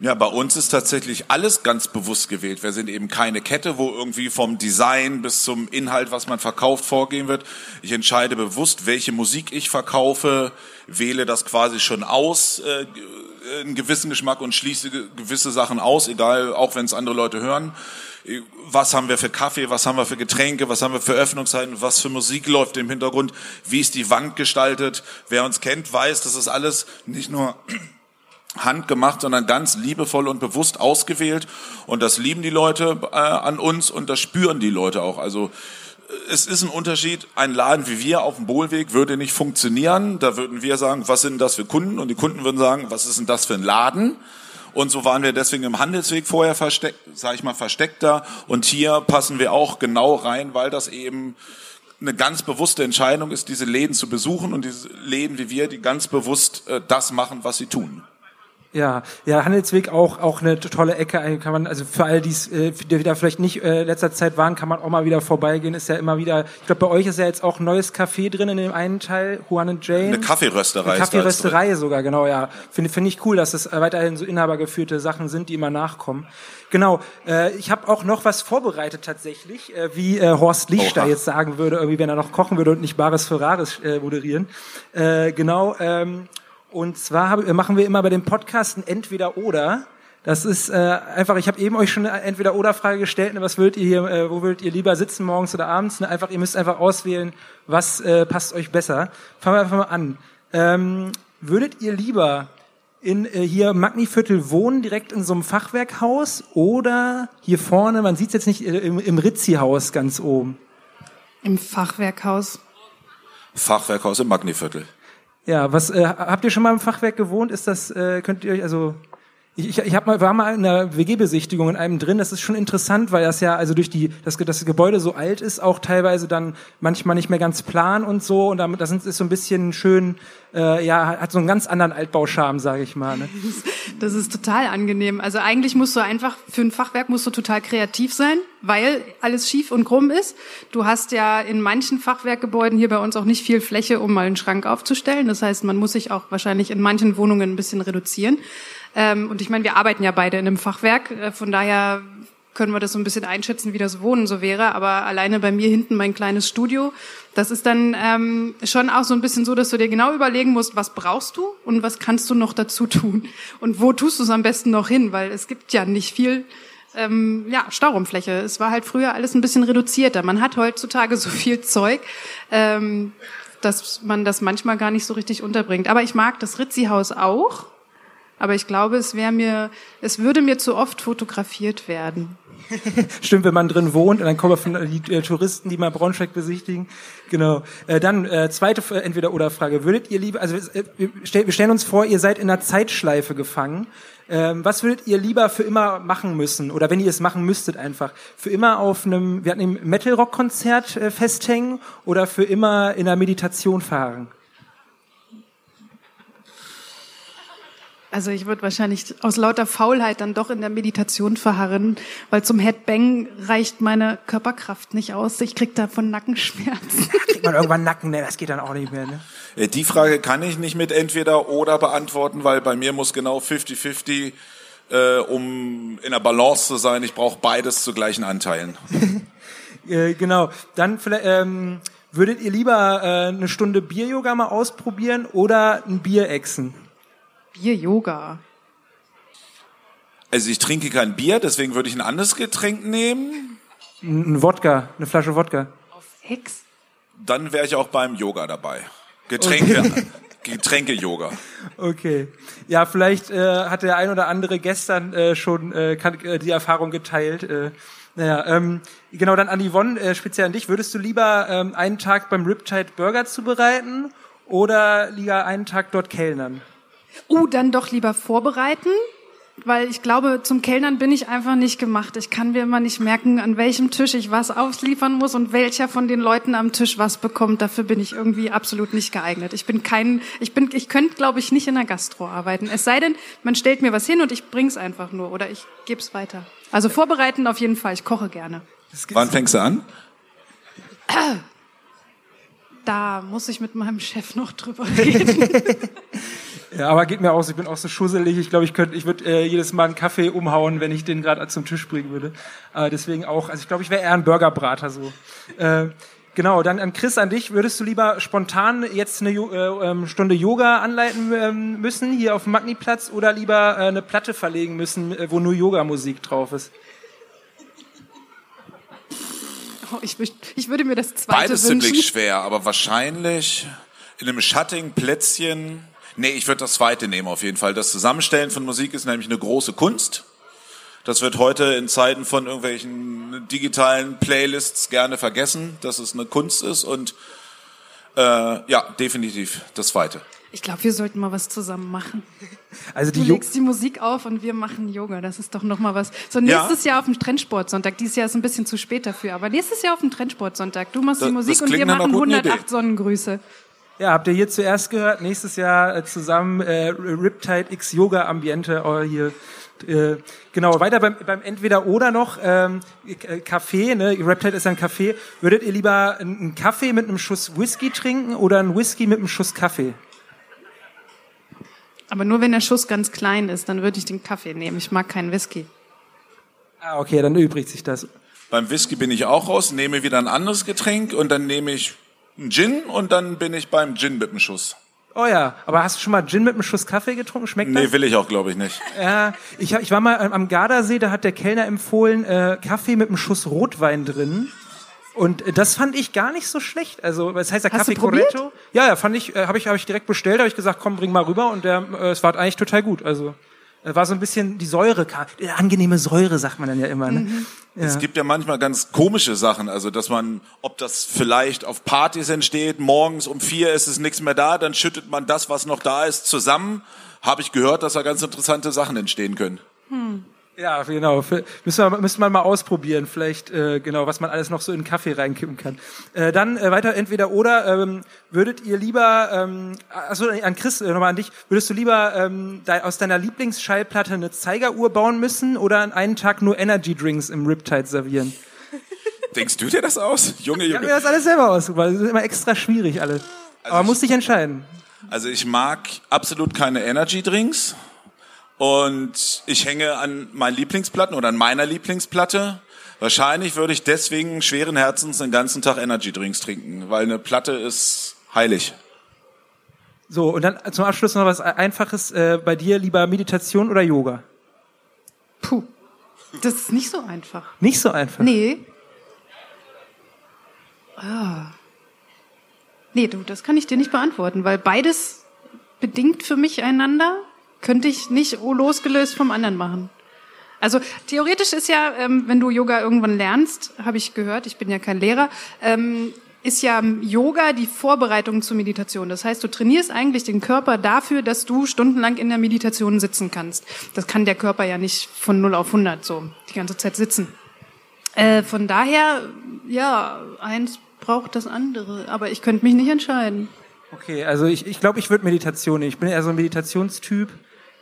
Ja, bei uns ist tatsächlich alles ganz bewusst gewählt. Wir sind eben keine Kette, wo irgendwie vom Design bis zum Inhalt, was man verkauft, vorgehen wird. Ich entscheide bewusst, welche Musik ich verkaufe, wähle das quasi schon aus, äh, einen gewissen Geschmack und schließe gewisse Sachen aus, egal, auch wenn es andere Leute hören was haben wir für Kaffee, was haben wir für Getränke, was haben wir für Öffnungszeiten, was für Musik läuft im Hintergrund, wie ist die Wand gestaltet. Wer uns kennt, weiß, das ist alles nicht nur [CLEARS THROAT] handgemacht, sondern ganz liebevoll und bewusst ausgewählt. Und das lieben die Leute äh, an uns und das spüren die Leute auch. Also es ist ein Unterschied. Ein Laden wie wir auf dem Bohlweg würde nicht funktionieren. Da würden wir sagen, was sind das für Kunden? Und die Kunden würden sagen, was ist denn das für ein Laden? Und so waren wir deswegen im Handelsweg vorher versteckt, sage ich mal, versteckter. Und hier passen wir auch genau rein, weil das eben eine ganz bewusste Entscheidung ist, diese Läden zu besuchen und diese Läden wie wir, die ganz bewusst äh, das machen, was sie tun. Ja, ja, Handelsweg auch auch eine tolle Ecke. Kann man also für all dies, äh, die da vielleicht nicht äh, letzter Zeit waren, kann man auch mal wieder vorbeigehen. Ist ja immer wieder. Ich glaube, bei euch ist ja jetzt auch ein neues Café drin in dem einen Teil, Juan and Jane. Eine Kaffeerösterei. Eine Kaffeerösterei sogar, genau. Ja, finde finde ich cool, dass es weiterhin so inhabergeführte Sachen sind, die immer nachkommen. Genau. Äh, ich habe auch noch was vorbereitet tatsächlich, äh, wie äh, Horst Lichter jetzt sagen würde, irgendwie wenn er noch kochen würde und nicht Bares Ferraris äh, moderieren. Äh, genau. Ähm, und zwar hab, machen wir immer bei dem Podcast ein Entweder-Oder. Das ist äh, einfach, ich habe eben euch schon eine Entweder-Oder-Frage gestellt, ne, was würdet ihr hier, äh, wo würdet ihr lieber sitzen, morgens oder abends? Ne, einfach, ihr müsst einfach auswählen, was äh, passt euch besser. Fangen wir einfach mal an. Ähm, würdet ihr lieber in äh, hier Magniviertel wohnen, direkt in so einem Fachwerkhaus oder hier vorne, man sieht es jetzt nicht, äh, im, im Rizzi-Haus ganz oben? Im Fachwerkhaus. Fachwerkhaus im Magniviertel. Ja, was äh, habt ihr schon mal im Fachwerk gewohnt? Ist das äh, könnt ihr euch also ich, ich, hab mal, war mal in einer WG-Besichtigung in einem drin. Das ist schon interessant, weil das ja also durch die das, das Gebäude so alt ist, auch teilweise dann manchmal nicht mehr ganz plan und so. Und damit das ist so ein bisschen schön, äh, ja, hat so einen ganz anderen Altbauscharme, sage ich mal. Ne? [LAUGHS] Das ist total angenehm. Also eigentlich musst du einfach für ein Fachwerk musst du total kreativ sein, weil alles schief und krumm ist. Du hast ja in manchen Fachwerkgebäuden hier bei uns auch nicht viel Fläche, um mal einen Schrank aufzustellen. Das heißt, man muss sich auch wahrscheinlich in manchen Wohnungen ein bisschen reduzieren. Ähm, und ich meine, wir arbeiten ja beide in einem Fachwerk, äh, von daher können wir das so ein bisschen einschätzen, wie das Wohnen so wäre. Aber alleine bei mir hinten mein kleines Studio, das ist dann ähm, schon auch so ein bisschen so, dass du dir genau überlegen musst, was brauchst du und was kannst du noch dazu tun und wo tust du es am besten noch hin, weil es gibt ja nicht viel ähm, ja, Stauraumfläche. Es war halt früher alles ein bisschen reduzierter. Man hat heutzutage so viel Zeug, ähm, dass man das manchmal gar nicht so richtig unterbringt. Aber ich mag das Ritzi-Haus auch. Aber ich glaube, es wäre mir, es würde mir zu oft fotografiert werden. [LAUGHS] Stimmt, wenn man drin wohnt und dann kommen von die äh, Touristen, die mal Braunschweig besichtigen. Genau. Äh, dann äh, zweite äh, entweder oder Frage: Würdet ihr lieber, also äh, wir, stell, wir stellen uns vor, ihr seid in einer Zeitschleife gefangen. Ähm, was würdet ihr lieber für immer machen müssen oder wenn ihr es machen müsstet einfach für immer auf einem, wir hatten im Metal Rock Konzert äh, festhängen oder für immer in einer Meditation fahren? Also ich würde wahrscheinlich aus lauter Faulheit dann doch in der Meditation verharren, weil zum Headbang reicht meine Körperkraft nicht aus. Ich krieg davon Nackenschmerzen. Kriegt man irgendwann Nacken, ne? Das geht dann auch nicht mehr, ne? Äh, die Frage kann ich nicht mit entweder oder beantworten, weil bei mir muss genau 50-50, äh, um in der Balance zu sein. Ich brauche beides zu gleichen Anteilen. [LAUGHS] äh, genau. Dann vielleicht, ähm, würdet ihr lieber äh, eine Stunde Bier-Yoga mal ausprobieren oder ein Bier exen? Bier-Yoga. Also ich trinke kein Bier, deswegen würde ich ein anderes Getränk nehmen. Ein Wodka, eine Flasche Wodka. Auf Hex? Dann wäre ich auch beim Yoga dabei. Getränke, okay. [LAUGHS] Getränke-Yoga. Okay. Ja, vielleicht äh, hat der ein oder andere gestern äh, schon äh, kann, äh, die Erfahrung geteilt. Äh, naja, ähm, genau, dann an Yvonne, äh, speziell an dich. Würdest du lieber ähm, einen Tag beim Riptide Burger zubereiten oder lieber einen Tag dort kellnern? Uh, dann doch lieber vorbereiten, weil ich glaube, zum Kellnern bin ich einfach nicht gemacht. Ich kann mir immer nicht merken, an welchem Tisch ich was ausliefern muss und welcher von den Leuten am Tisch was bekommt. Dafür bin ich irgendwie absolut nicht geeignet. Ich bin kein, ich bin, ich könnte, glaube ich, nicht in der Gastro arbeiten. Es sei denn, man stellt mir was hin und ich bring's einfach nur oder ich gebe es weiter. Also vorbereiten auf jeden Fall. Ich koche gerne. Wann fängst du an? Da muss ich mit meinem Chef noch drüber reden. [LAUGHS] [LAUGHS] Ja, aber geht mir aus, ich bin auch so schusselig. Ich glaube, ich könnte, ich würde äh, jedes Mal einen Kaffee umhauen, wenn ich den gerade zum Tisch bringen würde. Äh, deswegen auch, also ich glaube, ich wäre eher ein Burgerbrater so. Äh, genau, dann an Chris, an dich. Würdest du lieber spontan jetzt eine äh, ähm, Stunde Yoga anleiten ähm, müssen, hier auf dem Magniplatz, oder lieber äh, eine Platte verlegen müssen, äh, wo nur Yoga-Musik drauf ist? Oh, ich, ich würde mir das zweite Beides wünschen. ziemlich schwer, aber wahrscheinlich in einem schattigen Plätzchen Nee, ich würde das zweite nehmen auf jeden Fall. Das Zusammenstellen von Musik ist nämlich eine große Kunst. Das wird heute in Zeiten von irgendwelchen digitalen Playlists gerne vergessen, dass es eine Kunst ist und äh, ja, definitiv das zweite. Ich glaube, wir sollten mal was zusammen machen. [LAUGHS] Also die Du legst die Musik auf und wir machen Yoga. Das ist doch noch mal was. So nächstes Jahr auf dem Trendsportsonntag. Dieses Jahr ist ein bisschen zu spät dafür, aber nächstes Jahr auf dem Trendsportsonntag. Du machst Das- die Musik und wir machen guten 108 Idee. Sonnengrüße. Ja, habt ihr hier zuerst gehört? Nächstes Jahr äh, zusammen äh, Riptide X Yoga Ambiente oh, hier. Äh, genau, weiter beim, beim Entweder-Oder noch, ähm, äh, Kaffee, ne? Riptide ist ein Kaffee. Würdet ihr lieber einen einen Kaffee mit einem Schuss Whisky trinken oder einen Whisky mit einem Schuss Kaffee? Aber nur wenn der Schuss ganz klein ist, dann würde ich den Kaffee nehmen. Ich mag keinen Whisky. Ah, okay, dann übrigt sich das. Beim Whisky bin ich auch raus, nehme wieder ein anderes Getränk und dann nehme ich einen Gin und dann bin ich beim Gin mit dem Schuss. Oh ja, aber hast du schon mal Gin mit einem Schuss Kaffee getrunken? Schmeckt das? Nee, will ich auch, glaube ich, nicht. Ja, ich, hab, ich war mal am- Gardasee, da hat der Kellner empfohlen, äh, Kaffee mit einem Schuss Rotwein drin. Und äh, das fand ich gar nicht so schlecht. Also, was heißt der Hast du Kaffee probiert? Corretto? Ja, ja, fand ich, äh, habe ich, hab ich direkt bestellt, habe ich gesagt, komm, bring mal rüber und der, äh, es war eigentlich total gut. Also, war so ein bisschen die Säure, äh, angenehme Säure, sagt man dann ja immer. Ne? Es gibt ja manchmal ganz komische Sachen, also dass man, ob das vielleicht auf Partys entsteht, morgens um vier ist es nichts mehr da, dann schüttet man das, was noch da ist, zusammen. Habe ich gehört, dass da ganz interessante Sachen entstehen können. Ja, genau. Müssen wir, müssen wir mal ausprobieren, vielleicht, äh, genau, was man alles noch so in den Kaffee reinkippen kann. Äh, dann äh, weiter entweder oder, ähm, würdet ihr lieber, ähm, also an Chris, äh, nochmal an dich, würdest du lieber ähm, de aus deiner Lieblingsschallplatte eine Zeigeruhr bauen müssen oder an einen Tag nur Energy Drinks im Riptide servieren? [LAUGHS] Denkst du dir das aus? Junge, Ich habe mir Junge. das alles selber ausgebaut. Das ist immer extra schwierig alles. Aber ich- musst dich entscheiden. Also ich mag absolut keine Energy Drinks und ich hänge an meinen Lieblingsplatten oder an meiner Lieblingsplatte. Wahrscheinlich würde ich deswegen schweren Herzens den ganzen Tag Energy Drinks trinken, weil eine Platte ist heilig. So, und dann zum Abschluss noch was Einfaches. Äh, bei dir lieber Meditation oder Yoga? Puh. Das ist nicht so einfach. Nicht so einfach. Nee. Ah. Nee, du, das kann ich dir nicht beantworten, weil beides bedingt für mich einander. Könnte ich nicht losgelöst vom anderen machen. Also theoretisch ist ja, ähm, wenn du Yoga irgendwann lernst, habe ich gehört, ich bin ja kein Lehrer, ähm, ist ja Yoga die Vorbereitung zur Meditation. Das heißt, du trainierst eigentlich den Körper dafür, dass du stundenlang in der Meditation sitzen kannst. Das kann der Körper ja nicht von 0 auf 100 so die ganze Zeit sitzen. Äh, von daher, ja, eins braucht das andere, aber ich könnte mich nicht entscheiden. Okay, also ich, ich glaube, ich würde Meditation. Ich bin eher so ein Meditationstyp.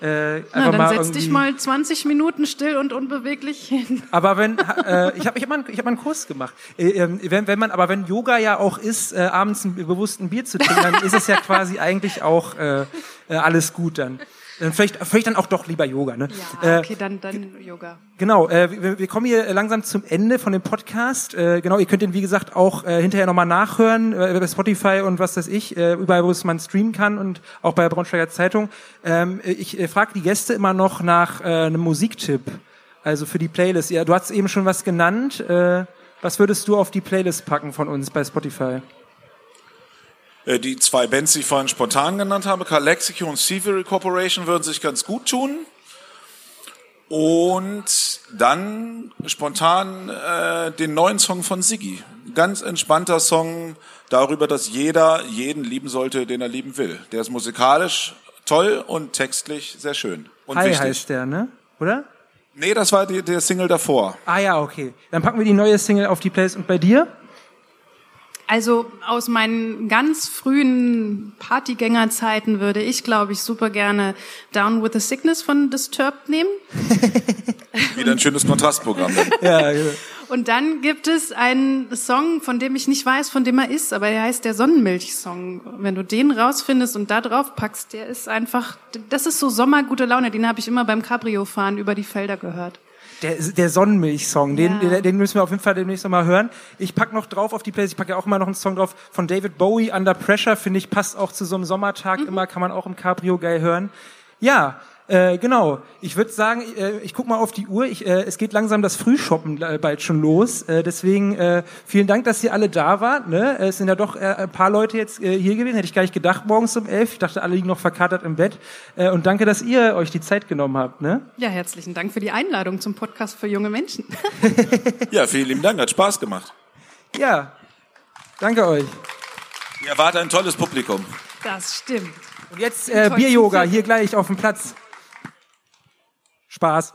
Äh, Na, dann setz dich mal 20 Minuten still und unbeweglich hin. Aber wenn äh, ich habe ich hab mal, einen- ich hab mal einen Kurs gemacht. Äh, ähm, wenn, wenn man aber wenn Yoga ja auch ist, äh, abends ein bewussten Bier zu trinken, dann ist es ja quasi eigentlich auch äh, äh, alles gut dann. Dann vielleicht, vielleicht dann auch doch lieber Yoga, ne? Ja, Äh, okay, dann, dann Yoga. Genau, äh, wir, wir kommen hier langsam zum Ende von dem Podcast. Äh, genau, ihr könnt den wie gesagt auch äh, hinterher nochmal nachhören äh, bei Spotify und was weiß ich, äh, überall, wo es man streamen kann und auch bei der Braunschweiger Zeitung. Ähm, ich äh, frage die Gäste immer noch nach äh, einem Musiktipp, also für die Playlist. Ja, du hast eben schon was genannt. Äh, was würdest du auf die Playlist packen von uns bei Spotify? Äh, Die zwei Bands, die ich vorhin spontan genannt habe, Calexico und Seavery Corporation, würden sich ganz gut tun. Und dann spontan äh, den neuen Song von Siggi. Ganz entspannter Song darüber, dass jeder jeden lieben sollte, den er lieben will. Der ist musikalisch toll und textlich sehr schön. Und Hi wichtig. heißt der, ne? Oder? Nee, das war die, der Single davor. Ah ja, okay. Dann packen wir die neue Single auf die Playlist. Und bei dir? Also aus meinen ganz frühen Partygängerzeiten würde ich, glaube ich, super gerne Down with the Sickness von Disturbed nehmen. [LAUGHS] Wieder ein schönes Kontrastprogramm. Ja, ja. Und dann gibt es einen Song, von dem ich nicht weiß, von dem er ist, aber der heißt der Sonnenmilch-Song. Wenn du den rausfindest und da drauf packst, der ist einfach, das ist so Sommergute Laune. Den habe ich immer beim Cabrio-Fahren über die Felder gehört. Der, der Sonnenmilch-Song, den, Ja. den, den müssen wir auf jeden Fall demnächst nochmal hören. Ich pack noch drauf auf die Playlist, ich packe ja auch immer noch einen Song drauf von David Bowie, Under Pressure, finde ich, passt auch zu so einem Sommertag immer, kann man auch im Cabrio geil hören. Ja, äh, genau. Ich würde sagen, äh, ich guck mal auf die Uhr. Ich, äh, es geht langsam das Frühshoppen äh, bald schon los. Äh, deswegen äh, vielen Dank, dass ihr alle da wart. Ne? Es sind ja doch äh, ein paar Leute jetzt äh, hier gewesen. Hätte ich gar nicht gedacht morgens um elf. Ich dachte, alle liegen noch verkatert im Bett. Äh, und danke, dass ihr euch die Zeit genommen habt. Ne? Ja, herzlichen Dank für die Einladung zum Podcast für junge Menschen. [LAUGHS] ja, vielen lieben Dank. Hat Spaß gemacht. Ja, danke euch. Ihr wart ein tolles Publikum. Das stimmt. Und jetzt äh, Bier-Yoga hier gleich auf dem Platz. Spaß.